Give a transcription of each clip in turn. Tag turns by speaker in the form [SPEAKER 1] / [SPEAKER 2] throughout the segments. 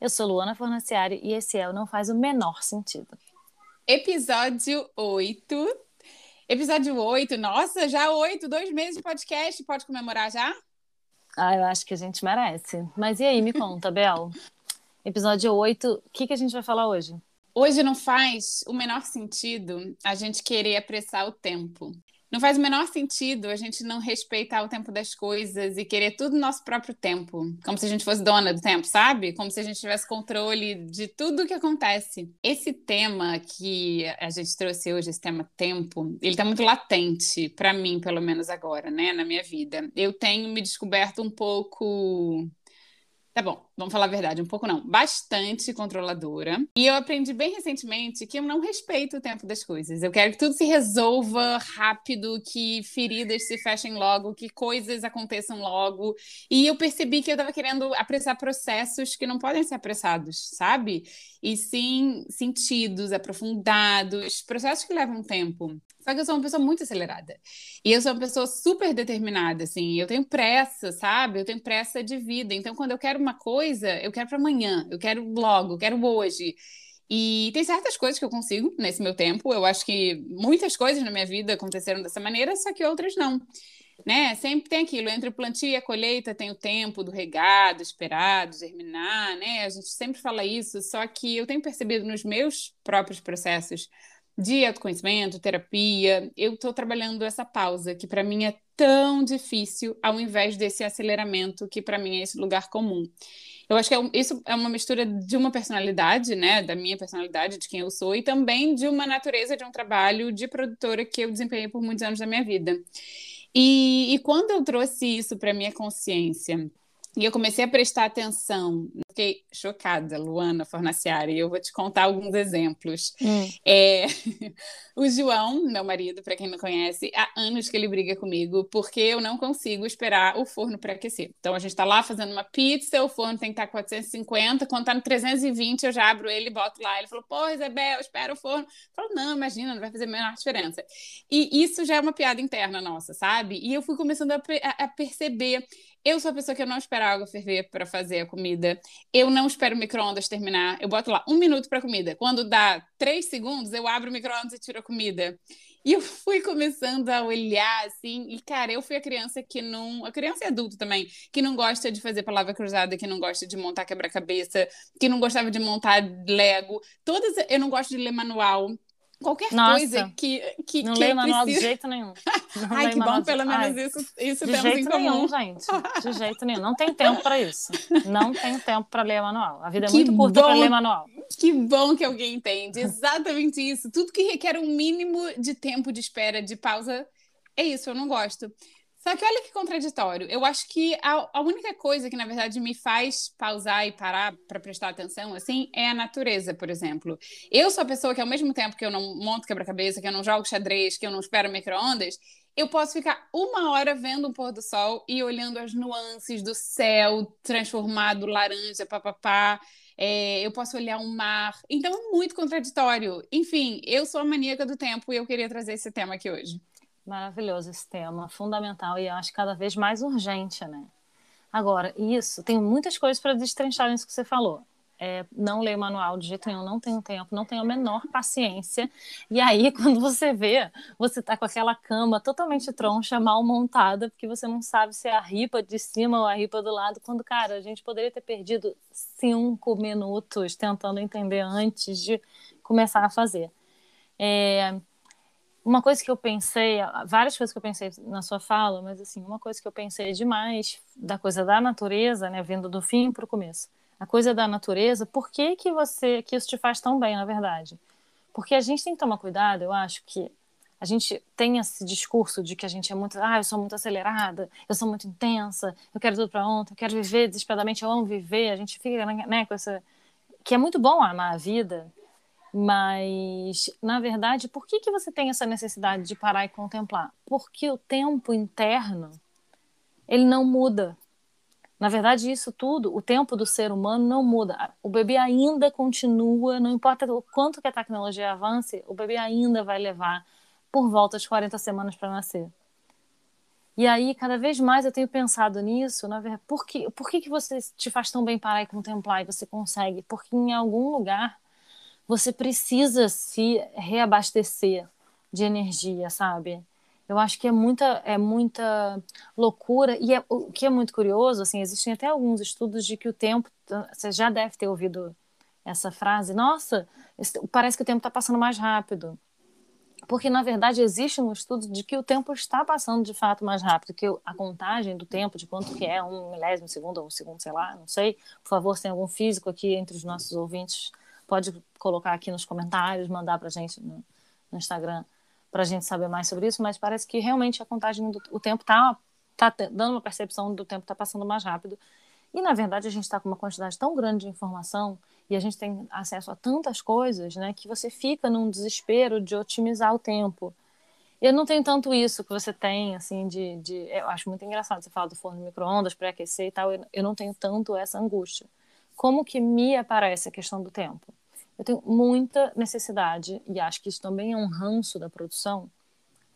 [SPEAKER 1] Eu sou Luana Fornaciari e esse é o Não Faz o Menor Sentido.
[SPEAKER 2] Episódio 8. Episódio 8, nossa, já 8, dois meses de podcast, pode comemorar já?
[SPEAKER 1] Ah, eu acho que a gente merece. Mas e aí, me conta, Bel? Episódio 8, o que, que a gente vai falar hoje?
[SPEAKER 2] Hoje não faz o menor sentido a gente querer apressar o tempo. Não faz o menor sentido a gente não respeitar o tempo das coisas e querer tudo no nosso próprio tempo. Como se a gente fosse dona do tempo, sabe? Como se a gente tivesse controle de tudo o que acontece. Esse tema que a gente trouxe hoje, esse tema tempo, ele tá muito latente, para mim, pelo menos agora, né? Na minha vida. Eu tenho me descoberto um pouco Tá bom, vamos falar a verdade, um pouco não, bastante controladora. E eu aprendi bem recentemente que eu não respeito o tempo das coisas. Eu quero que tudo se resolva rápido, que feridas se fechem logo, que coisas aconteçam logo. E eu percebi que eu estava querendo apressar processos que não podem ser apressados, sabe? E sim sentidos aprofundados, processos que levam tempo. Só que eu sou uma pessoa muito acelerada. E eu sou uma pessoa super determinada, assim. Eu tenho pressa, sabe? Eu tenho pressa de vida. Então, quando eu quero uma coisa, eu quero para amanhã, eu quero logo, eu quero hoje. E tem certas coisas que eu consigo nesse meu tempo. Eu acho que muitas coisas na minha vida aconteceram dessa maneira, só que outras não. Né? Sempre tem aquilo, entre o plantio e a colheita tem o tempo do regado, esperado, germinar, né? A gente sempre fala isso, só que eu tenho percebido nos meus próprios processos de autoconhecimento, terapia, eu estou trabalhando essa pausa, que para mim é tão difícil, ao invés desse aceleramento, que para mim é esse lugar comum. Eu acho que é um, isso é uma mistura de uma personalidade, né, da minha personalidade, de quem eu sou, e também de uma natureza de um trabalho de produtora que eu desempenhei por muitos anos da minha vida. E, e quando eu trouxe isso para minha consciência, e eu comecei a prestar atenção, fiquei chocada, Luana Fornaciari, e eu vou te contar alguns exemplos. Hum. É, o João, meu marido, para quem não conhece, há anos que ele briga comigo, porque eu não consigo esperar o forno para aquecer. Então a gente está lá fazendo uma pizza, o forno tem que estar tá 450, quando está no 320 eu já abro ele e boto lá. Ele falou, pô, Isabel, espera o forno. Eu falo, não, imagina, não vai fazer a menor diferença. E isso já é uma piada interna nossa, sabe? E eu fui começando a, a, a perceber eu sou a pessoa que eu não espero a água ferver para fazer a comida. Eu não espero o micro-ondas terminar. Eu boto lá um minuto para comida. Quando dá três segundos, eu abro o micro-ondas e tiro a comida. E eu fui começando a olhar assim, e cara, eu fui a criança que não. A criança e adulto também, que não gosta de fazer palavra cruzada, que não gosta de montar quebra-cabeça, que não gostava de montar Lego. Todas. Eu não gosto de ler manual. Qualquer Nossa, coisa que, que
[SPEAKER 1] Não
[SPEAKER 2] que
[SPEAKER 1] leio manual de jeito nenhum.
[SPEAKER 2] Não Ai, que bom, pelo menos Ai, isso, isso
[SPEAKER 1] de
[SPEAKER 2] temos
[SPEAKER 1] jeito nenhum, gente. De jeito nenhum. Não tem tempo para isso. Não tem tempo para ler manual. A vida é que muito curta para ler manual.
[SPEAKER 2] Que bom que alguém entende. Exatamente isso. Tudo que requer um mínimo de tempo de espera, de pausa, é isso, eu não gosto. Só que olha que contraditório. Eu acho que a, a única coisa que, na verdade, me faz pausar e parar para prestar atenção, assim, é a natureza, por exemplo. Eu sou a pessoa que, ao mesmo tempo que eu não monto quebra-cabeça, que eu não jogo xadrez, que eu não espero micro-ondas, eu posso ficar uma hora vendo o pôr do sol e olhando as nuances do céu transformado laranja, papapá. É, eu posso olhar um mar. Então é muito contraditório. Enfim, eu sou a maníaca do tempo e eu queria trazer esse tema aqui hoje.
[SPEAKER 1] Maravilhoso esse tema, fundamental e eu acho cada vez mais urgente, né? Agora, isso, tem muitas coisas para destrinchar nisso que você falou. é não ler o manual de jeito nenhum, não tenho tempo, não tenho a menor paciência. E aí, quando você vê, você tá com aquela cama totalmente troncha, mal montada, porque você não sabe se é a ripa de cima ou a ripa do lado. Quando, cara, a gente poderia ter perdido cinco minutos tentando entender antes de começar a fazer. É, uma coisa que eu pensei, várias coisas que eu pensei na sua fala, mas assim, uma coisa que eu pensei demais da coisa da natureza, né, vindo do fim para o começo. A coisa da natureza, por que que você, que isso te faz tão bem, na verdade? Porque a gente tem que tomar cuidado, eu acho que a gente tem esse discurso de que a gente é muito, ah, eu sou muito acelerada, eu sou muito intensa, eu quero tudo para ontem, eu quero viver desesperadamente, eu amo viver, a gente fica, né, com essa que é muito bom amar a vida, mas, na verdade, por que, que você tem essa necessidade de parar e contemplar? Porque o tempo interno, ele não muda. Na verdade, isso tudo, o tempo do ser humano não muda. O bebê ainda continua, não importa o quanto que a tecnologia avance, o bebê ainda vai levar por volta de 40 semanas para nascer. E aí, cada vez mais eu tenho pensado nisso, na verdade, por que, por que, que você te faz tão bem parar e contemplar e você consegue? Porque em algum lugar você precisa se reabastecer de energia, sabe? Eu acho que é muita, é muita loucura e é, o que é muito curioso, assim, existem até alguns estudos de que o tempo, você já deve ter ouvido essa frase, nossa, parece que o tempo está passando mais rápido, porque na verdade existe um estudo de que o tempo está passando de fato mais rápido, que a contagem do tempo, de quanto que é um milésimo segundo ou um segundo, sei lá, não sei. Por favor, se tem algum físico aqui entre os nossos ouvintes pode colocar aqui nos comentários, mandar para a gente no, no Instagram para a gente saber mais sobre isso, mas parece que realmente a contagem do o tempo está tá dando uma percepção do tempo está passando mais rápido. E na verdade a gente está com uma quantidade tão grande de informação e a gente tem acesso a tantas coisas, né, que você fica num desespero de otimizar o tempo. Eu não tenho tanto isso que você tem, assim, de, de eu acho muito engraçado você falar do forno de micro-ondas para aquecer e tal. Eu, eu não tenho tanto essa angústia. Como que me aparece a questão do tempo? eu tenho muita necessidade, e acho que isso também é um ranço da produção,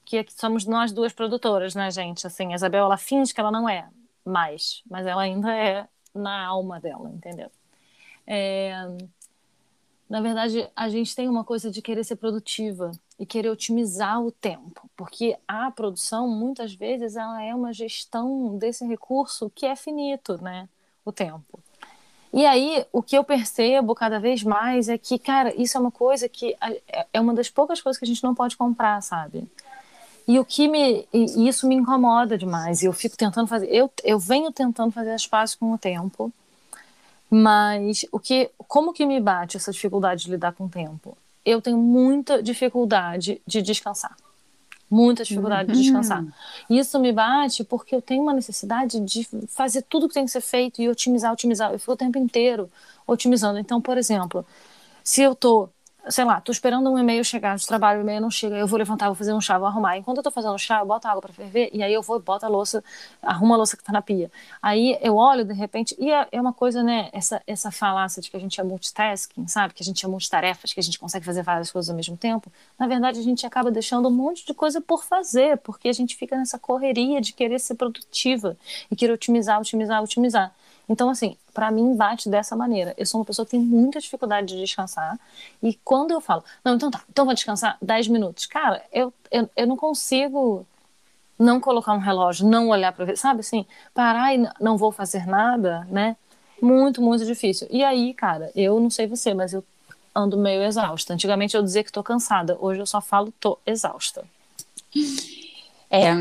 [SPEAKER 1] que é que somos nós duas produtoras, né, gente? Assim, a Isabel, ela finge que ela não é mais, mas ela ainda é na alma dela, entendeu? É... Na verdade, a gente tem uma coisa de querer ser produtiva e querer otimizar o tempo, porque a produção, muitas vezes, ela é uma gestão desse recurso que é finito, né? O tempo. E aí, o que eu percebo cada vez mais é que, cara, isso é uma coisa que é, uma das poucas coisas que a gente não pode comprar, sabe? E o que me. E isso me incomoda demais. Eu fico tentando fazer. Eu, eu venho tentando fazer pazes com o tempo. Mas o que. Como que me bate essa dificuldade de lidar com o tempo? Eu tenho muita dificuldade de descansar muita dificuldade uhum. de descansar. Isso me bate porque eu tenho uma necessidade de fazer tudo que tem que ser feito e otimizar, otimizar. Eu fico o tempo inteiro otimizando. Então, por exemplo, se eu estou sei lá, tô esperando um e-mail chegar de trabalho, o e-mail não chega, eu vou levantar, vou fazer um chá, vou arrumar. Enquanto eu tô fazendo chá, eu boto água para ferver e aí eu vou, boto a louça, arrumo a louça que tá na pia. Aí eu olho de repente, e é, é uma coisa, né, essa, essa falácia de que a gente é multitasking, sabe? Que a gente é multitarefas, que a gente consegue fazer várias coisas ao mesmo tempo. Na verdade, a gente acaba deixando um monte de coisa por fazer, porque a gente fica nessa correria de querer ser produtiva e querer otimizar, otimizar, otimizar. Então, assim, para mim bate dessa maneira. Eu sou uma pessoa que tem muita dificuldade de descansar. E quando eu falo, não, então tá, então vou descansar 10 minutos. Cara, eu, eu, eu não consigo não colocar um relógio, não olhar para ver, sabe assim, parar e não vou fazer nada, né? Muito, muito difícil. E aí, cara, eu não sei você, mas eu ando meio exausta. Antigamente eu dizia que tô cansada, hoje eu só falo tô exausta.
[SPEAKER 2] É,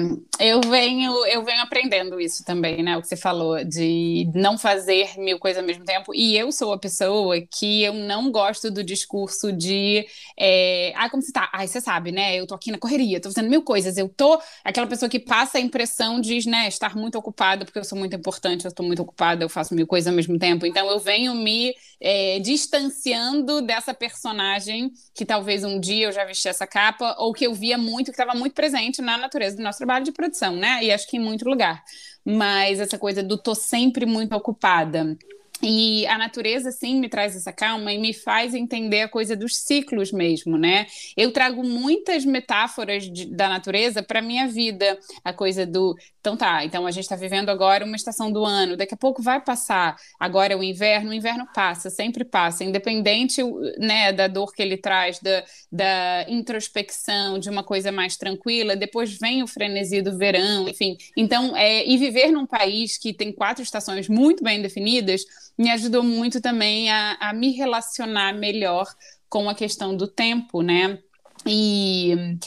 [SPEAKER 2] eu venho, eu venho aprendendo isso também, né? O que você falou de não fazer mil coisas ao mesmo tempo. E eu sou a pessoa que eu não gosto do discurso de é, ah, como você tá? Ai, você sabe, né? Eu tô aqui na correria, tô fazendo mil coisas. Eu tô aquela pessoa que passa a impressão de né, estar muito ocupada, porque eu sou muito importante, eu tô muito ocupada, eu faço mil coisas ao mesmo tempo. Então eu venho me é, distanciando dessa personagem que talvez um dia eu já vesti essa capa, ou que eu via muito, que estava muito presente na natureza do nosso trabalho de produção, né? E acho que em muito lugar. Mas essa coisa do tô sempre muito ocupada. E a natureza, sim, me traz essa calma e me faz entender a coisa dos ciclos mesmo, né? Eu trago muitas metáforas de, da natureza para minha vida. A coisa do Então tá, então a gente está vivendo agora uma estação do ano, daqui a pouco vai passar. Agora é o inverno, o inverno passa, sempre passa, independente né, da dor que ele traz, da, da introspecção, de uma coisa mais tranquila, depois vem o frenesi do verão, enfim. Então, é, e viver num país que tem quatro estações muito bem definidas me ajudou muito também a, a me relacionar melhor com a questão do tempo, né? E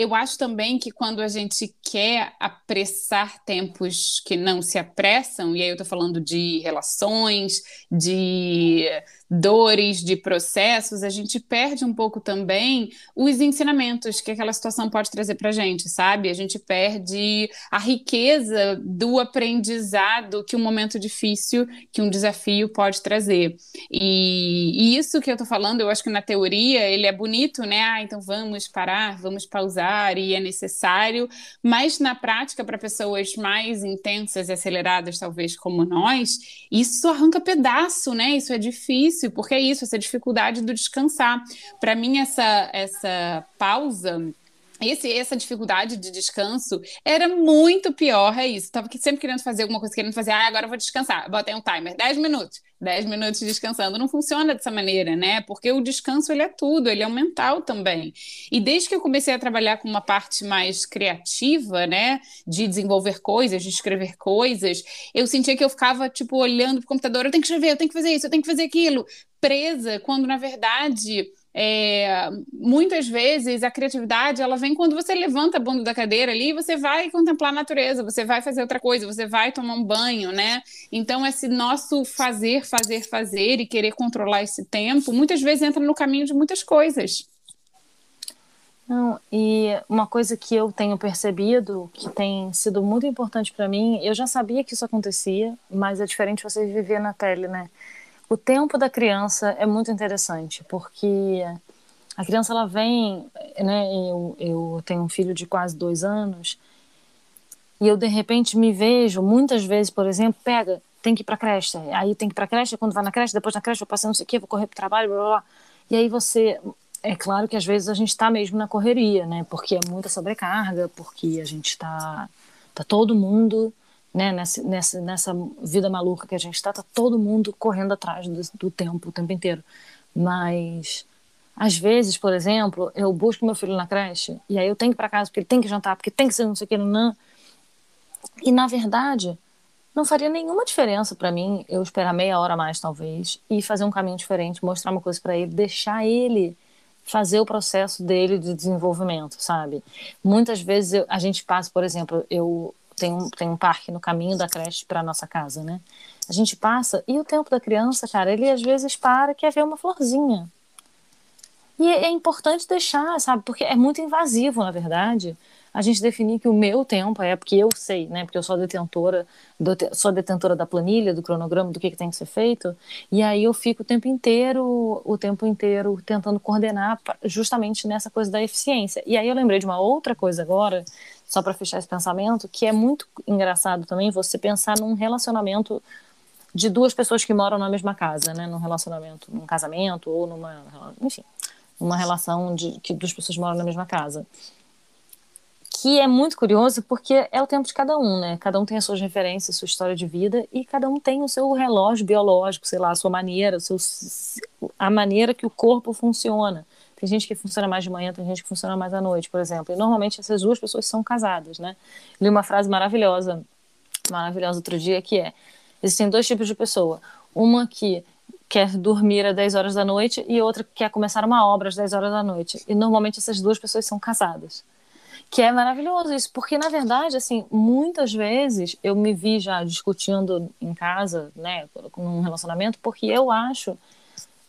[SPEAKER 2] eu acho também que quando a gente quer apressar tempos que não se apressam, e aí eu estou falando de relações, de dores, de processos, a gente perde um pouco também os ensinamentos que aquela situação pode trazer para a gente, sabe? A gente perde a riqueza do aprendizado que um momento difícil, que um desafio pode trazer. E, e isso que eu estou falando, eu acho que na teoria ele é bonito, né? Ah, então vamos parar, vamos pausar e é necessário, mas na prática, para pessoas mais intensas e aceleradas, talvez como nós, isso arranca pedaço, né? Isso é difícil porque é isso, essa dificuldade do descansar. Para mim, essa, essa pausa esse, essa dificuldade de descanso era muito pior, é isso. Tava sempre querendo fazer alguma coisa, querendo fazer, ah, agora eu vou descansar. Botei um timer, 10 minutos. 10 minutos descansando. Não funciona dessa maneira, né? Porque o descanso ele é tudo, ele é o mental também. E desde que eu comecei a trabalhar com uma parte mais criativa, né, de desenvolver coisas, de escrever coisas, eu sentia que eu ficava tipo olhando pro computador, eu tenho que escrever, eu tenho que fazer isso, eu tenho que fazer aquilo, presa, quando na verdade é, muitas vezes a criatividade ela vem quando você levanta a bunda da cadeira ali e você vai contemplar a natureza, você vai fazer outra coisa, você vai tomar um banho, né? Então, esse nosso fazer, fazer, fazer e querer controlar esse tempo, muitas vezes entra no caminho de muitas coisas.
[SPEAKER 1] Não, e uma coisa que eu tenho percebido, que tem sido muito importante para mim, eu já sabia que isso acontecia, mas é diferente você viver na pele, né? O tempo da criança é muito interessante, porque a criança ela vem, né? Eu, eu tenho um filho de quase dois anos e eu de repente me vejo muitas vezes, por exemplo, pega, tem que ir para creche, aí tem que ir para creche, quando vai na creche, depois na creche eu passo não sei o quê, vou correr para o trabalho, blá, blá, blá. E aí você, é claro que às vezes a gente está mesmo na correria, né? Porque é muita sobrecarga, porque a gente está, tá todo mundo né, nessa, nessa, nessa vida maluca que a gente está, tá todo mundo correndo atrás do, do tempo o tempo inteiro. Mas às vezes, por exemplo, eu busco meu filho na creche e aí eu tenho que ir para casa porque ele tem que jantar, porque tem que ser não sei o que, não. E na verdade, não faria nenhuma diferença para mim eu esperar meia hora mais, talvez, e fazer um caminho diferente, mostrar uma coisa para ele, deixar ele fazer o processo dele de desenvolvimento, sabe? Muitas vezes eu, a gente passa, por exemplo, eu tem um, tem um parque no caminho da creche para nossa casa, né? A gente passa e o tempo da criança, cara, ele às vezes para quer ver uma florzinha. E é, é importante deixar, sabe? Porque é muito invasivo, na verdade, a gente definir que o meu tempo é porque eu sei, né? Porque eu sou detentora, do, sou detentora da planilha, do cronograma, do que, que tem que ser feito. E aí eu fico o tempo inteiro, o tempo inteiro tentando coordenar justamente nessa coisa da eficiência. E aí eu lembrei de uma outra coisa agora só para fechar esse pensamento, que é muito engraçado também você pensar num relacionamento de duas pessoas que moram na mesma casa, né? Num relacionamento, num casamento ou numa, enfim, uma relação de que duas pessoas moram na mesma casa. Que é muito curioso porque é o tempo de cada um, né? Cada um tem as suas referências, sua história de vida e cada um tem o seu relógio biológico, sei lá, a sua maneira, o seu, a maneira que o corpo funciona. Tem gente que funciona mais de manhã, tem gente que funciona mais à noite, por exemplo. E normalmente essas duas pessoas são casadas, né? Li uma frase maravilhosa, maravilhosa outro dia, que é: existem dois tipos de pessoa. Uma que quer dormir às 10 horas da noite e outra que quer começar uma obra às 10 horas da noite. E normalmente essas duas pessoas são casadas. Que é maravilhoso isso, porque na verdade, assim, muitas vezes eu me vi já discutindo em casa, né, com um relacionamento, porque eu acho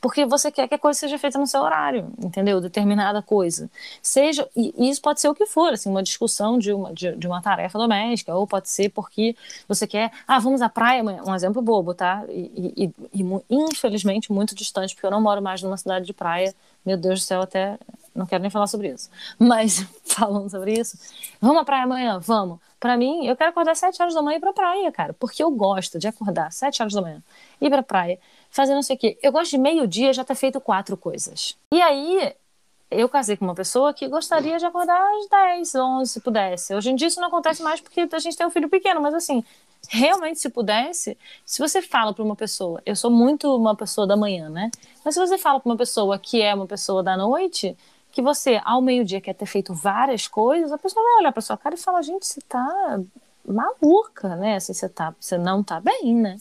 [SPEAKER 1] porque você quer que a coisa seja feita no seu horário, entendeu? Determinada coisa. Seja, e isso pode ser o que for, assim, uma discussão de uma, de, de uma tarefa doméstica, ou pode ser porque você quer, ah, vamos à praia, um exemplo bobo, tá? E, e, e, infelizmente muito distante, porque eu não moro mais numa cidade de praia, meu Deus do céu, até não quero nem falar sobre isso. Mas falando sobre isso, vamos à praia amanhã? Vamos. Para mim, eu quero acordar às 7 horas da manhã e ir pra praia, cara, porque eu gosto de acordar às 7 horas da manhã, ir pra praia, fazer não sei o quê. Eu gosto de meio-dia já ter feito quatro coisas. E aí, eu casei com uma pessoa que gostaria de acordar às 10, 11, se pudesse. Hoje em dia isso não acontece mais porque a gente tem um filho pequeno, mas assim, realmente se pudesse, se você fala para uma pessoa, eu sou muito uma pessoa da manhã, né? Mas se você fala para uma pessoa que é uma pessoa da noite, que você ao meio-dia quer ter feito várias coisas, a pessoa vai olhar para sua cara e fala: "Gente, você tá maluca, né? Assim, você tá, você não tá bem, né?"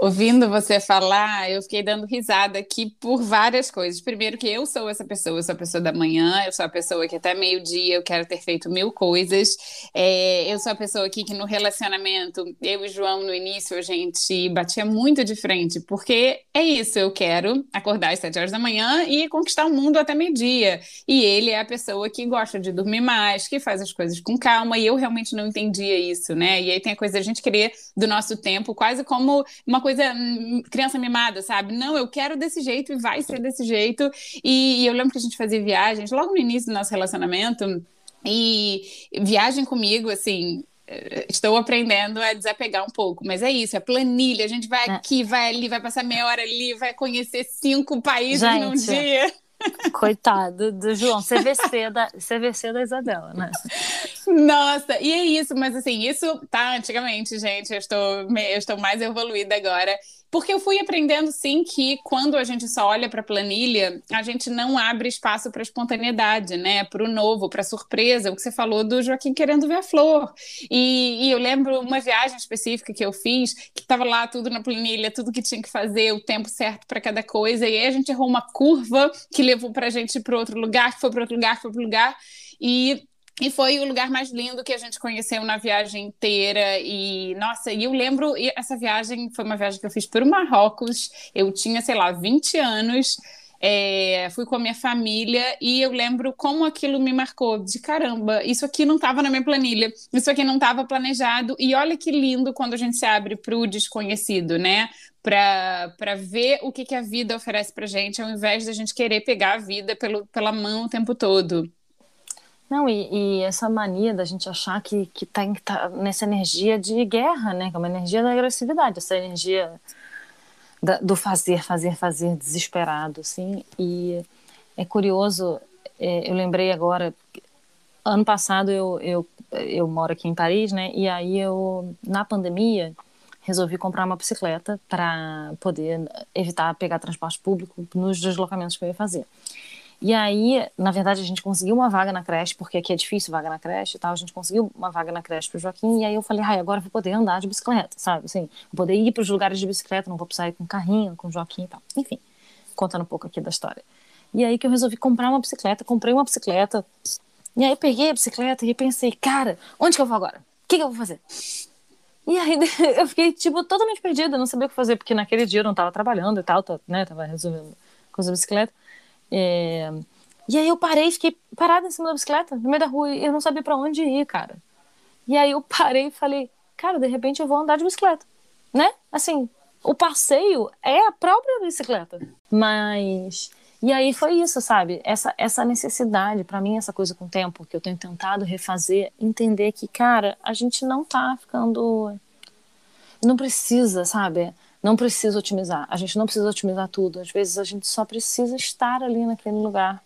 [SPEAKER 2] Ouvindo você falar, eu fiquei dando risada aqui por várias coisas. Primeiro, que eu sou essa pessoa, eu sou a pessoa da manhã, eu sou a pessoa que até meio-dia eu quero ter feito mil coisas. É, eu sou a pessoa aqui que no relacionamento, eu e João no início, a gente batia muito de frente, porque é isso, eu quero acordar às sete horas da manhã e conquistar o mundo até meio-dia. E ele é a pessoa que gosta de dormir mais, que faz as coisas com calma, e eu realmente não entendia isso, né? E aí tem a coisa da gente querer do nosso tempo, quase como uma coisa coisa hum, criança mimada, sabe? Não, eu quero desse jeito e vai ser desse jeito. E, e eu lembro que a gente fazia viagens logo no início do nosso relacionamento. E viagem comigo, assim, eh, estou aprendendo a desapegar um pouco, mas é isso, é planilha. A gente vai é. aqui, vai ali, vai passar meia hora ali, vai conhecer cinco países gente, num dia.
[SPEAKER 1] Coitado do João, CVC da, CVC da Isabela, né?
[SPEAKER 2] Nossa, e é isso, mas assim, isso tá antigamente, gente. Eu estou, eu estou mais evoluída agora. Porque eu fui aprendendo, sim, que quando a gente só olha para a planilha, a gente não abre espaço para espontaneidade, né? Para o novo, para surpresa. O que você falou do Joaquim querendo ver a flor. E, e eu lembro uma viagem específica que eu fiz, que estava lá tudo na planilha, tudo que tinha que fazer, o tempo certo para cada coisa. E aí a gente errou uma curva que levou para a gente para outro lugar, que foi para outro lugar, foi para outro lugar. E e foi o lugar mais lindo que a gente conheceu na viagem inteira. E, nossa, e eu lembro, essa viagem foi uma viagem que eu fiz para o Marrocos. Eu tinha, sei lá, 20 anos. É, fui com a minha família e eu lembro como aquilo me marcou de caramba. Isso aqui não estava na minha planilha, isso aqui não estava planejado. E olha que lindo quando a gente se abre para o desconhecido, né? Para ver o que, que a vida oferece para gente, ao invés da gente querer pegar a vida pelo, pela mão o tempo todo.
[SPEAKER 1] Não, e, e, essa mania da gente achar que, que tá, tá, nessa energia de guerra, né? Que é uma energia da agressividade, essa energia da, do fazer, fazer, fazer desesperado, assim. E é curioso, é, eu lembrei agora, ano passado eu, eu, eu moro aqui em Paris, né? E aí eu, na pandemia, resolvi comprar uma bicicleta para poder evitar pegar transporte público nos deslocamentos que eu ia fazer. E aí, na verdade, a gente conseguiu uma vaga na creche, porque aqui é difícil vaga na creche e tal. A gente conseguiu uma vaga na creche pro Joaquim, e aí eu falei, ai, agora eu vou poder andar de bicicleta, sabe? Assim, vou poder ir para os lugares de bicicleta, não vou precisar ir com carrinho, com Joaquim e tal. Enfim, contando um pouco aqui da história. E aí que eu resolvi comprar uma bicicleta, comprei uma bicicleta, e aí peguei a bicicleta e pensei, cara, onde que eu vou agora? O que, que eu vou fazer? E aí eu fiquei, tipo, totalmente perdida, não sabia o que fazer, porque naquele dia eu não estava trabalhando e tal, né? Tava resolvendo coisa da bicicleta. É... E aí eu parei, fiquei parada em cima da bicicleta, no meio da rua, e eu não sabia para onde ir, cara. E aí eu parei e falei, cara, de repente eu vou andar de bicicleta, né? Assim, o passeio é a própria bicicleta. Mas e aí foi isso, sabe? Essa essa necessidade, para mim essa coisa com o tempo que eu tenho tentado refazer, entender que, cara, a gente não tá ficando não precisa, sabe? Não precisa otimizar. A gente não precisa otimizar tudo. Às vezes a gente só precisa estar ali naquele lugar.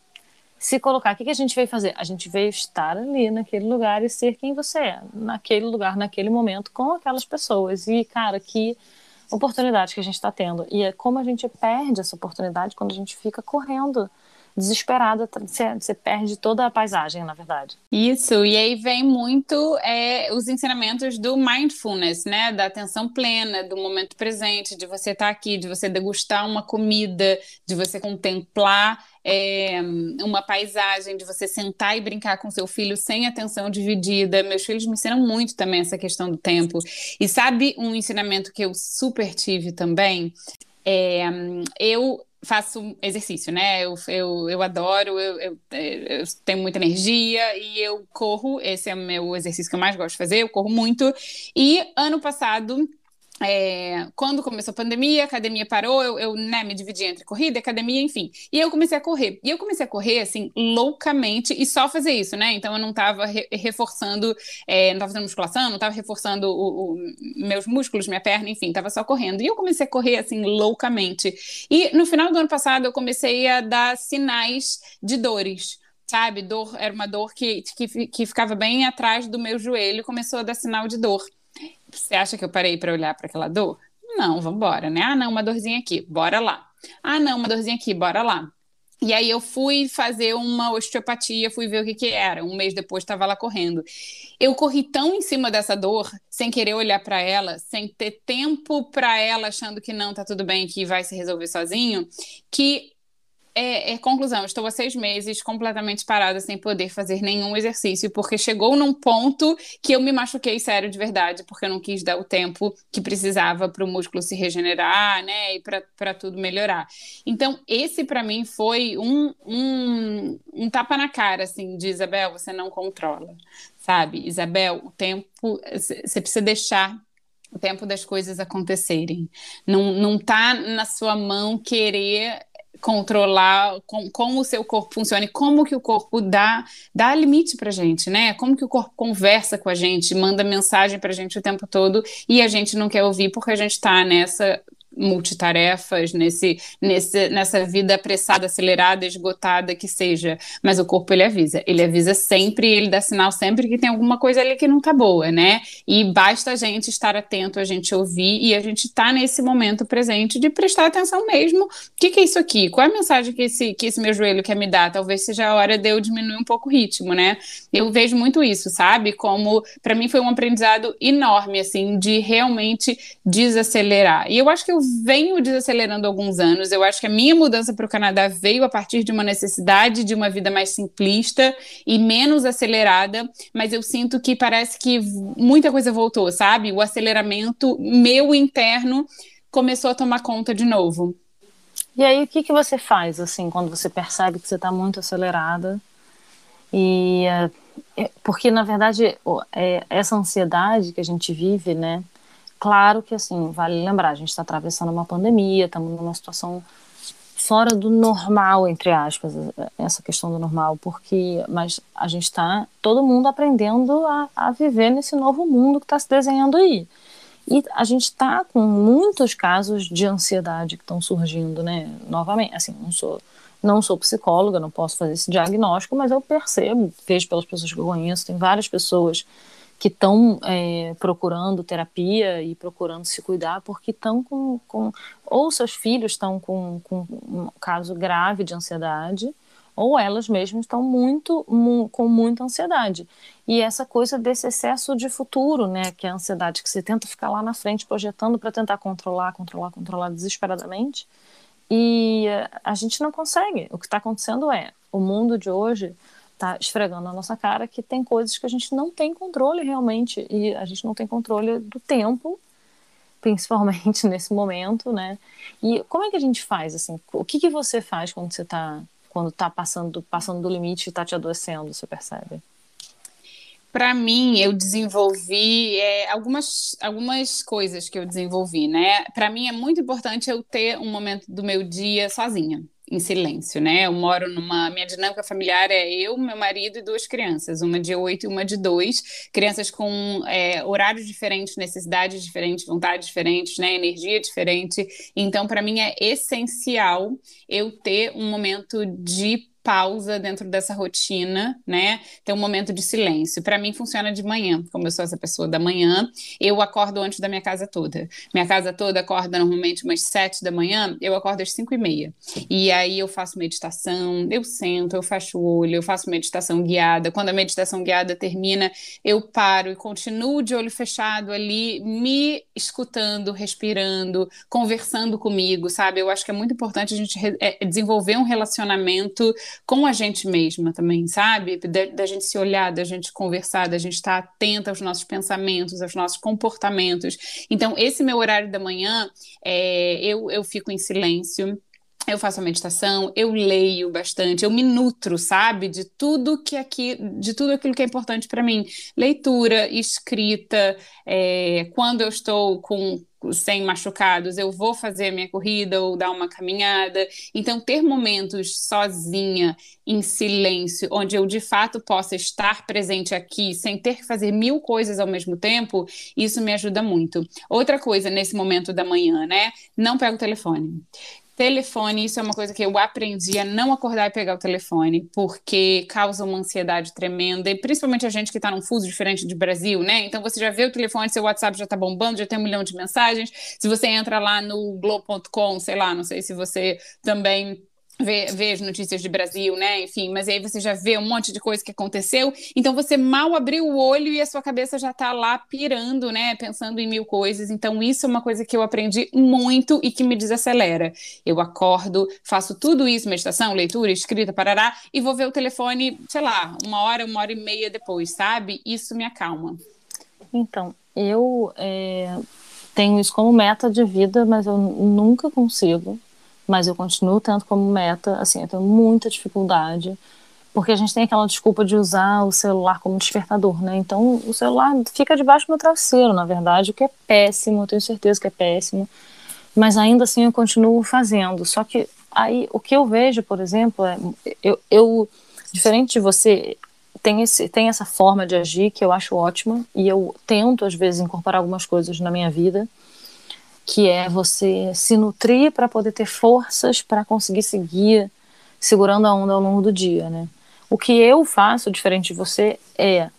[SPEAKER 1] Se colocar, o que, a gente veio fazer? A gente veio estar ali naquele lugar e ser quem você é, naquele lugar, naquele momento, com aquelas pessoas. E, cara, que oportunidade que a gente está tendo. E é como a gente perde essa oportunidade quando a gente fica correndo desesperada, você, você perde toda a paisagem, na verdade.
[SPEAKER 2] Isso, e aí vem muito é, os ensinamentos do mindfulness, né? Da atenção plena, do momento presente, de você estar tá aqui, de você degustar uma comida, de você contemplar é, uma paisagem, de você sentar e brincar com seu filho sem atenção dividida. Meus filhos me ensinam muito também essa questão do tempo. E sabe um ensinamento que eu super tive também? É, eu faço exercício, né? Eu, eu, eu adoro, eu, eu, eu, tenho muita energia e eu corro. Esse é o meu exercício que eu mais gosto de fazer. Eu corro muito. E ano passado é, quando começou a pandemia, a academia parou, eu, eu né, me dividi entre corrida, academia, enfim. E eu comecei a correr. E eu comecei a correr, assim, loucamente, e só fazer isso, né? Então eu não estava re reforçando, é, não estava fazendo musculação, não estava reforçando o, o, meus músculos, minha perna, enfim, estava só correndo. E eu comecei a correr, assim, loucamente. E no final do ano passado eu comecei a dar sinais de dores sabe? Dor, era uma dor que, que, que ficava bem atrás do meu joelho, começou a dar sinal de dor. Você acha que eu parei para olhar para aquela dor? Não, vamos embora, né? Ah, não, uma dorzinha aqui, bora lá. Ah, não, uma dorzinha aqui, bora lá. E aí eu fui fazer uma osteopatia, fui ver o que que era. Um mês depois estava lá correndo. Eu corri tão em cima dessa dor, sem querer olhar para ela, sem ter tempo para ela, achando que não, tá tudo bem, que vai se resolver sozinho, que é, é, conclusão, estou há seis meses completamente parada, sem poder fazer nenhum exercício, porque chegou num ponto que eu me machuquei sério de verdade, porque eu não quis dar o tempo que precisava para o músculo se regenerar, né, e para tudo melhorar. Então, esse para mim foi um, um, um tapa na cara, assim, de Isabel, você não controla, sabe? Isabel, o tempo, você precisa deixar o tempo das coisas acontecerem. Não, não tá na sua mão querer controlar com, como o seu corpo funciona e como que o corpo dá, dá limite pra gente, né? Como que o corpo conversa com a gente, manda mensagem pra gente o tempo todo e a gente não quer ouvir porque a gente tá nessa multitarefas, nesse, nesse, nessa vida apressada, acelerada, esgotada que seja. Mas o corpo ele avisa, ele avisa sempre, ele dá sinal sempre que tem alguma coisa ali que não tá boa, né? E basta a gente estar atento, a gente ouvir e a gente tá nesse momento presente de prestar atenção mesmo. O que, que é isso aqui? Qual é a mensagem que esse, que esse meu joelho quer me dar? Talvez seja a hora de eu diminuir um pouco o ritmo, né? Eu vejo muito isso, sabe? Como para mim foi um aprendizado enorme, assim, de realmente desacelerar. E eu acho que eu venho desacelerando alguns anos. Eu acho que a minha mudança para o Canadá veio a partir de uma necessidade de uma vida mais simplista e menos acelerada, mas eu sinto que parece que muita coisa voltou, sabe? O aceleramento meu interno começou a tomar conta de novo.
[SPEAKER 1] E aí, o que, que você faz, assim, quando você percebe que você está muito acelerada? E é, porque, na verdade, é, essa ansiedade que a gente vive, né? Claro que, assim, vale lembrar, a gente está atravessando uma pandemia, estamos numa situação fora do normal, entre aspas, essa questão do normal, porque, mas a gente está, todo mundo aprendendo a, a viver nesse novo mundo que está se desenhando aí. E a gente está com muitos casos de ansiedade que estão surgindo, né? Novamente, assim, não sou, não sou psicóloga, não posso fazer esse diagnóstico, mas eu percebo, vejo pelas pessoas que eu conheço, tem várias pessoas que estão é, procurando terapia e procurando se cuidar porque estão com, com, ou seus filhos estão com, com um caso grave de ansiedade ou elas mesmas estão muito mu, com muita ansiedade. E essa coisa desse excesso de futuro né que é a ansiedade que você tenta ficar lá na frente projetando para tentar controlar controlar controlar desesperadamente e a gente não consegue. O que está acontecendo é o mundo de hoje está esfregando na nossa cara que tem coisas que a gente não tem controle realmente e a gente não tem controle do tempo, principalmente nesse momento, né? E como é que a gente faz assim? O que que você faz quando você está quando está passando passando do limite e está te adoecendo, você percebe?
[SPEAKER 2] Para mim, eu desenvolvi é, algumas, algumas coisas que eu desenvolvi, né? Para mim é muito importante eu ter um momento do meu dia sozinha em silêncio, né? Eu moro numa. Minha dinâmica familiar é eu, meu marido e duas crianças, uma de oito e uma de dois. Crianças com é, horários diferentes, necessidades diferentes, vontades diferentes, né? Energia diferente. Então, para mim, é essencial eu ter um momento de pausa dentro dessa rotina, né? Ter um momento de silêncio. Para mim funciona de manhã, como eu sou essa pessoa da manhã, eu acordo antes da minha casa toda. Minha casa toda acorda normalmente umas sete da manhã, eu acordo às cinco e meia. E aí eu faço meditação, eu sento, eu fecho o olho, eu faço meditação guiada. Quando a meditação guiada termina, eu paro e continuo de olho fechado ali, me escutando, respirando, conversando comigo, sabe? Eu acho que é muito importante a gente é, desenvolver um relacionamento com a gente mesma também, sabe? Da, gente se olhar, da gente conversar, da gente estar atenta aos nossos pensamentos, aos nossos comportamentos. Então, esse meu horário da manhã, é, eu, eu fico em silêncio. Eu faço a meditação, eu leio bastante, eu me nutro, sabe, de tudo que aqui, de tudo aquilo que é importante para mim. Leitura, escrita, é, quando eu estou com sem machucados, eu vou fazer a minha corrida ou dar uma caminhada. Então, ter momentos sozinha, em silêncio, onde eu de fato possa estar presente aqui, sem ter que fazer mil coisas ao mesmo tempo, isso me ajuda muito. Outra coisa nesse momento da manhã, né? Não pega o telefone. Telefone, isso é uma coisa que eu aprendi a não acordar e pegar o telefone, porque causa uma ansiedade tremenda, e principalmente a gente que está num fuso diferente do Brasil, né? Então você já vê o telefone, seu WhatsApp já está bombando, já tem um milhão de mensagens. Se você entra lá no Globo.com, sei lá, não sei se você também vê, vê as notícias de Brasil, né? Enfim, mas aí você já vê um monte de coisa que aconteceu. Então você mal abriu o olho e a sua cabeça já está lá pirando, né? Pensando em mil coisas. Então, isso é uma coisa que eu aprendi muito e que me desacelera. Eu acordo, faço tudo isso, meditação, leitura, escrita, parará, e vou ver o telefone, sei lá, uma hora, uma hora e meia depois, sabe? Isso me acalma.
[SPEAKER 1] Então, eu é, tenho isso como meta de vida, mas eu nunca consigo mas eu continuo tendo como meta, assim, eu tenho muita dificuldade, porque a gente tem aquela desculpa de usar o celular como despertador, né? Então, o celular fica debaixo do meu travesseiro, na verdade, o que é péssimo, eu tenho certeza que é péssimo, mas ainda assim eu continuo fazendo. Só que aí, o que eu vejo, por exemplo, é, eu, eu diferente de você, tem, esse, tem essa forma de agir que eu acho ótima, e eu tento, às vezes, incorporar algumas coisas na minha vida, que é você se nutrir para poder ter forças para conseguir seguir segurando a onda ao longo do dia, né? O que eu faço, diferente de você, é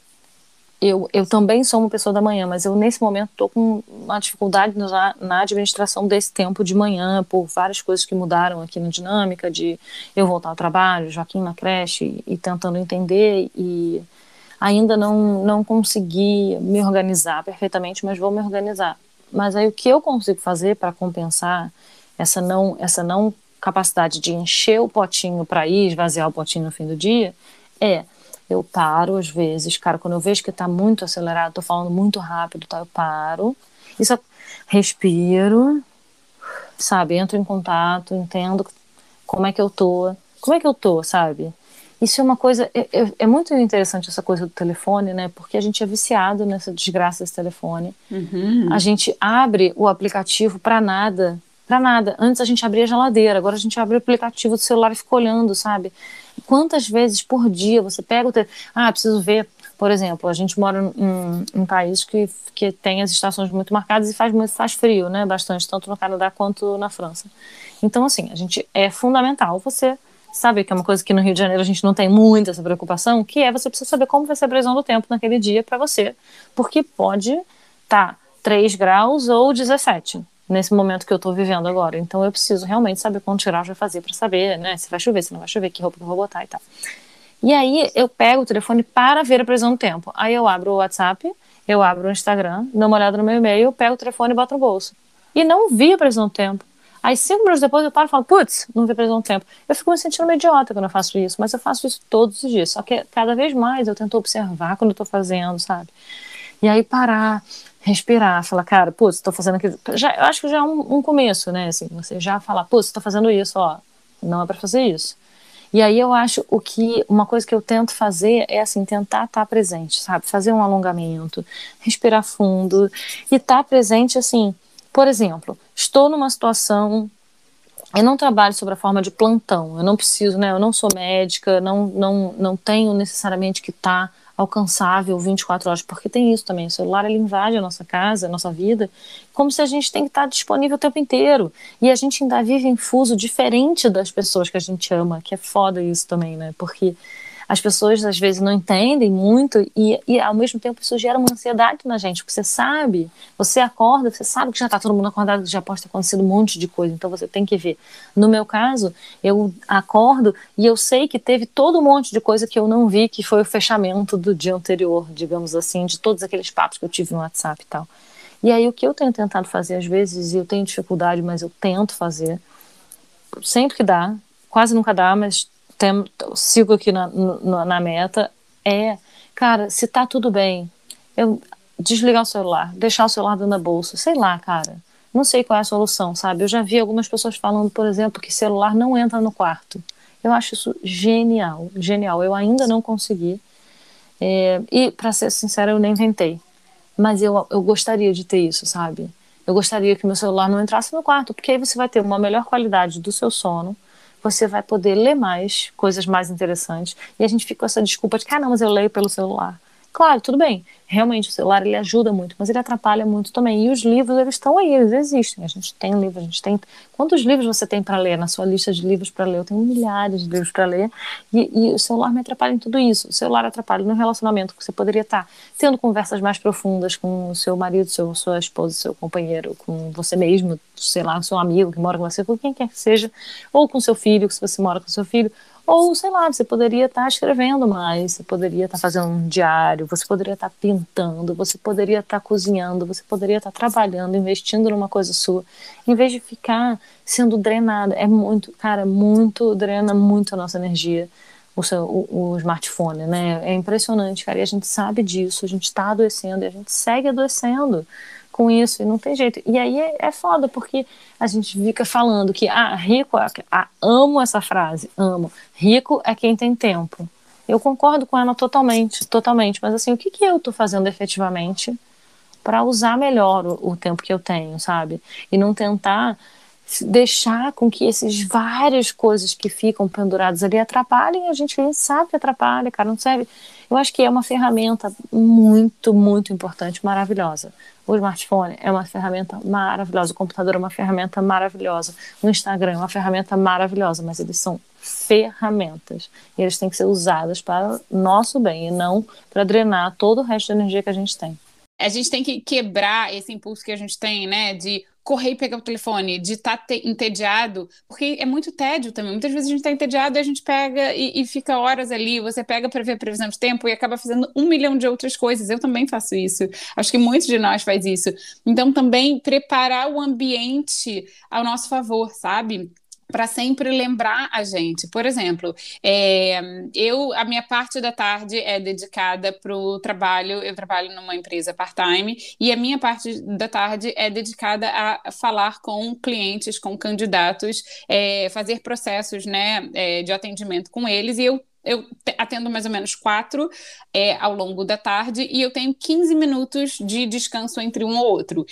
[SPEAKER 1] eu, eu também sou uma pessoa da manhã, mas eu nesse momento estou com uma dificuldade na, na, administração desse tempo de manhã, por várias coisas que mudaram aqui na dinâmica, de eu voltar ao trabalho, Joaquim na creche, e, e tentando entender, e ainda não, não consegui me organizar perfeitamente, mas vou me organizar. Mas aí o que eu consigo fazer para compensar essa não essa não capacidade de encher o potinho para ir esvaziar o potinho no fim do dia é eu paro às vezes, cara, quando eu vejo que está muito acelerado, estou falando muito rápido, tá, eu paro, isso respiro, sabe, entro em contato, entendo como é que eu tô, como é que eu tô, sabe? Isso é uma coisa, é, é, é, muito interessante essa coisa do telefone, né? Porque a gente é viciado nessa desgraça desse telefone.
[SPEAKER 2] Uhum.
[SPEAKER 1] A gente abre o aplicativo para nada, para nada. Antes a gente abria a geladeira, agora a gente abre o aplicativo do celular e fica olhando, sabe? Quantas vezes por dia você pega o telefone? Ah, preciso ver. Por exemplo, a gente mora em um país que, que tem as estações muito marcadas e faz, faz frio, né? Bastante, tanto no Canadá quanto na França. Então, assim, a gente é fundamental você sabe que é uma coisa que no Rio de Janeiro a gente não tem muito essa preocupação, que é você precisa saber como vai ser a previsão do tempo naquele dia para você, porque pode estar tá 3 graus ou 17 nesse momento que eu estou vivendo agora. Então eu preciso realmente saber quantos graus vai fazer para saber, né, se vai chover, se não vai chover, que roupa que eu vou botar e tal. E aí eu pego o telefone para ver a previsão do tempo. Aí eu abro o WhatsApp, eu abro o Instagram, dou uma olhada no meu e-mail, pego o telefone e boto no bolso. E não vi a previsão do tempo. Aí cinco minutos depois eu paro e falo, putz, não vi precisão um tempo. Eu fico me sentindo meio idiota quando eu faço isso, mas eu faço isso todos os dias. Só que cada vez mais eu tento observar quando eu tô fazendo, sabe? E aí parar, respirar, falar, cara, putz, tô fazendo aquilo. Já, eu acho que já é um, um começo, né? Assim, você já falar, putz, tô fazendo isso, ó, não é para fazer isso. E aí eu acho o que uma coisa que eu tento fazer é assim tentar estar tá presente, sabe? Fazer um alongamento, respirar fundo e estar tá presente assim por exemplo, estou numa situação eu não trabalho sobre a forma de plantão, eu não preciso, né, eu não sou médica, não, não, não tenho necessariamente que estar tá alcançável 24 horas, porque tem isso também, o celular ele invade a nossa casa, a nossa vida, como se a gente tem que estar tá disponível o tempo inteiro, e a gente ainda vive em fuso diferente das pessoas que a gente ama, que é foda isso também, né, porque as pessoas às vezes não entendem muito e, e ao mesmo tempo isso gera uma ansiedade na gente, porque você sabe, você acorda, você sabe que já está todo mundo acordado, que já pode ter acontecido um monte de coisa, então você tem que ver. No meu caso, eu acordo e eu sei que teve todo um monte de coisa que eu não vi, que foi o fechamento do dia anterior, digamos assim, de todos aqueles papos que eu tive no WhatsApp e tal. E aí o que eu tenho tentado fazer às vezes, e eu tenho dificuldade, mas eu tento fazer, sempre que dá, quase nunca dá, mas tem, sigo aqui na, na, na meta, é, cara, se tá tudo bem, eu desligar o celular, deixar o celular dentro da bolsa, sei lá, cara. Não sei qual é a solução, sabe? Eu já vi algumas pessoas falando, por exemplo, que celular não entra no quarto. Eu acho isso genial, genial. Eu ainda não consegui. É, e, para ser sincera, eu nem inventei. Mas eu, eu gostaria de ter isso, sabe? Eu gostaria que meu celular não entrasse no quarto, porque aí você vai ter uma melhor qualidade do seu sono, você vai poder ler mais, coisas mais interessantes, e a gente fica com essa desculpa de que, ah, não, mas eu leio pelo celular. Claro, tudo bem. Realmente o celular ele ajuda muito, mas ele atrapalha muito também. E os livros eles estão aí, eles existem. A gente tem livros, a gente tem. Quantos livros você tem para ler na sua lista de livros para ler? Eu tenho milhares de livros para ler e, e, o celular me atrapalha em tudo isso. O celular atrapalha no relacionamento que você poderia estar tendo conversas mais profundas com o seu marido, seu, sua esposa, seu companheiro, com você mesmo, sei lá, seu amigo que mora com você, com quem quer que seja, ou com seu filho, se você mora com seu filho ou, sei lá, você poderia estar escrevendo mais, você poderia estar fazendo um diário, você poderia estar pintando, você poderia estar cozinhando, você poderia estar trabalhando, investindo numa coisa sua, em vez de ficar sendo drenada. É muito, cara, muito, drena muito a nossa energia. O, seu, o, o smartphone, né? É impressionante, cara. E a gente sabe disso, a gente está adoecendo e a gente segue adoecendo com isso e não tem jeito. E aí é, é foda, porque a gente fica falando que, ah, rico, é, ah, amo essa frase, amo. Rico é quem tem tempo. Eu concordo com ela totalmente, totalmente. Mas assim, o que, que eu estou fazendo efetivamente para usar melhor o, o tempo que eu tenho, sabe? E não tentar deixar com que esses várias coisas que ficam penduradas ali atrapalhem a gente, a gente sabe que atrapalha, cara, não serve. Eu acho que é uma ferramenta muito, muito importante, maravilhosa. O smartphone é uma ferramenta maravilhosa, o computador é uma ferramenta maravilhosa, o Instagram é uma ferramenta maravilhosa, mas eles são ferramentas e eles têm que ser usados para nosso bem e não para drenar todo o resto da energia que a gente tem.
[SPEAKER 2] A gente tem que quebrar esse impulso que a gente tem, né, de correr e pegar o telefone, de estar tá entediado, porque é muito tédio também. Muitas vezes a gente está entediado e a gente pega e, e fica horas ali. Você pega para ver a previsão de tempo e acaba fazendo um milhão de outras coisas. Eu também faço isso. Acho que muitos de nós faz isso. Então, também preparar o ambiente ao nosso favor, sabe? Para sempre lembrar a gente. Por exemplo, é, eu a minha parte da tarde é dedicada para o trabalho. Eu trabalho numa empresa part-time e a minha parte da tarde é dedicada a falar com clientes, com candidatos, é, fazer processos, né, é, de atendimento com eles. E eu eu atendo mais ou menos quatro é, ao longo da tarde e eu tenho 15 minutos de descanso entre um ou outro.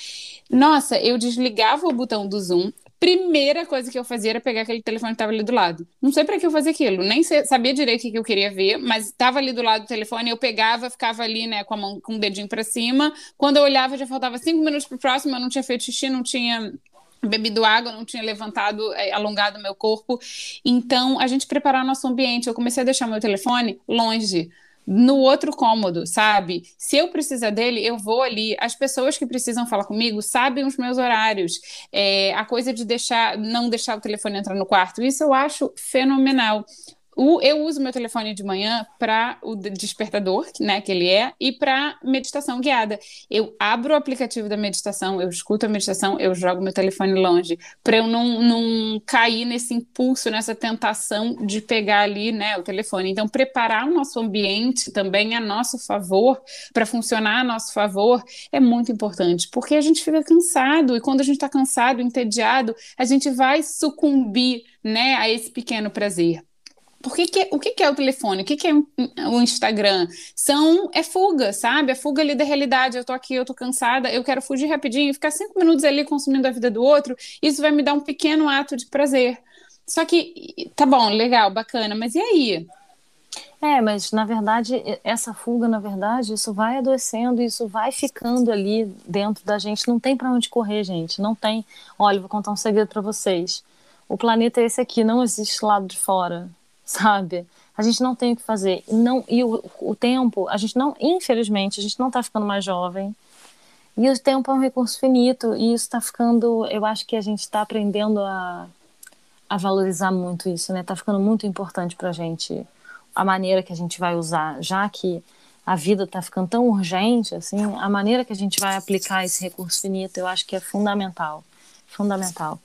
[SPEAKER 2] Nossa, eu desligava o botão do Zoom, primeira coisa que eu fazia era pegar aquele telefone que estava ali do lado. Não sei para que eu fazia aquilo, nem sabia direito o que eu queria ver, mas estava ali do lado do telefone, eu pegava, ficava ali, né, com a mão, com o dedinho para cima. Quando eu olhava, já faltava cinco minutos para o próximo, eu não tinha feito xixi, não tinha bebido água, não tinha levantado, é, alongado meu corpo. Então, a gente preparar nosso ambiente. Eu comecei a deixar meu telefone longe no outro cômodo, sabe? Se eu precisar dele, eu vou ali. As pessoas que precisam falar comigo sabem os meus horários. É, a coisa de deixar, não deixar o telefone entrar no quarto, isso eu acho fenomenal. O, eu uso meu telefone de manhã para o despertador, né, que ele é, e para meditação guiada. Eu abro o aplicativo da meditação, eu escuto a meditação, eu jogo meu telefone longe, para eu não, não cair nesse impulso, nessa tentação de pegar ali, né, o telefone. Então, preparar o nosso ambiente também a nosso favor, para funcionar a nosso favor, é muito importante, porque a gente fica cansado, e quando a gente está cansado, entediado, a gente vai sucumbir, né, a esse pequeno prazer. Por que que, o que, que é o telefone? O que, que é o Instagram? São, é fuga, sabe? É fuga ali da realidade. Eu tô aqui, eu tô cansada, eu quero fugir rapidinho, ficar cinco minutos ali consumindo a vida do outro. Isso vai me dar um pequeno ato de prazer. Só que, tá bom, legal, bacana, mas e aí?
[SPEAKER 1] É, mas na verdade, essa fuga, na verdade, isso vai adoecendo, isso vai ficando ali dentro da gente. Não tem para onde correr, gente. Não tem. Olha, vou contar um segredo para vocês. O planeta é esse aqui, não existe lado de fora sabe? A gente não tem o que fazer. Não, e o, o tempo, a gente não, infelizmente, a gente não está ficando mais jovem. E o tempo é um recurso finito. E isso está ficando. Eu acho que a gente está aprendendo a, a valorizar muito isso, né? Está ficando muito importante para a gente a maneira que a gente vai usar, já que a vida está ficando tão urgente, assim, a maneira que a gente vai aplicar esse recurso finito, eu acho que é fundamental, fundamental.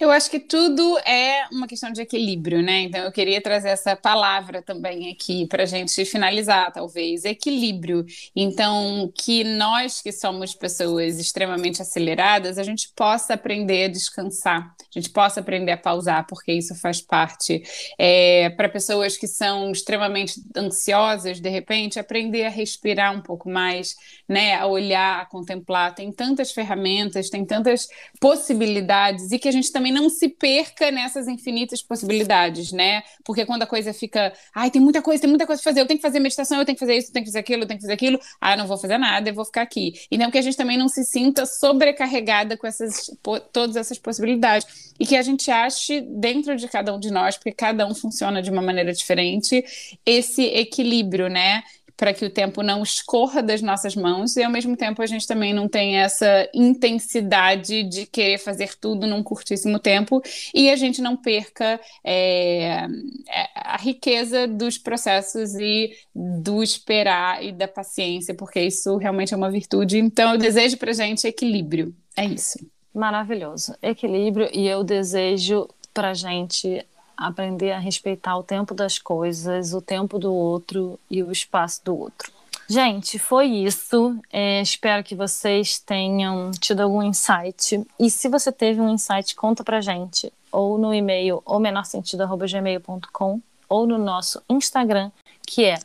[SPEAKER 2] Eu acho que tudo é uma questão de equilíbrio, né? Então eu queria trazer essa palavra também aqui para a gente finalizar, talvez, equilíbrio. Então, que nós que somos pessoas extremamente aceleradas, a gente possa aprender a descansar, a gente possa aprender a pausar, porque isso faz parte. É, para pessoas que são extremamente ansiosas, de repente, aprender a respirar um pouco mais, né? A olhar, a contemplar. Tem tantas ferramentas, tem tantas possibilidades e que a gente também não se perca nessas infinitas possibilidades, né? Porque quando a coisa fica, ai, tem muita coisa, tem muita coisa para fazer, eu tenho que fazer meditação, eu tenho que fazer isso, eu tenho que fazer aquilo, eu tenho que fazer aquilo, ah, não vou fazer nada, eu vou ficar aqui. Então que a gente também não se sinta sobrecarregada com essas todas essas possibilidades e que a gente ache dentro de cada um de nós, porque cada um funciona de uma maneira diferente, esse equilíbrio, né? Para que o tempo não escorra das nossas mãos e ao mesmo tempo a gente também não tem essa intensidade de querer fazer tudo num curtíssimo tempo e a gente não perca é, é, a riqueza dos processos e do esperar e da paciência, porque isso realmente é uma virtude. Então eu desejo para gente equilíbrio. É isso.
[SPEAKER 1] Maravilhoso. Equilíbrio e eu desejo para gente aprender a respeitar o tempo das coisas, o tempo do outro e o espaço do outro. Gente, foi isso. É, espero que vocês tenham tido algum insight. E se você teve um insight, conta pra gente. Ou no e-mail, ou menorsentido.gmail.com, ou no nosso Instagram, que é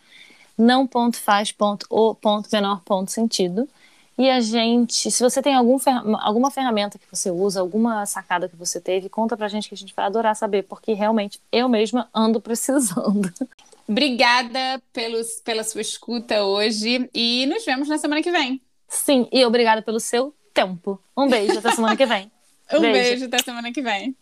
[SPEAKER 1] não.faz.o.menor.sentido. E a gente, se você tem algum, alguma ferramenta que você usa, alguma sacada que você teve, conta pra gente que a gente vai adorar saber, porque realmente eu mesma ando precisando.
[SPEAKER 2] Obrigada pelos, pela sua escuta hoje e nos vemos na semana que vem.
[SPEAKER 1] Sim, e obrigada pelo seu tempo. Um beijo, até semana que vem.
[SPEAKER 2] um beijo, beijo até semana que vem.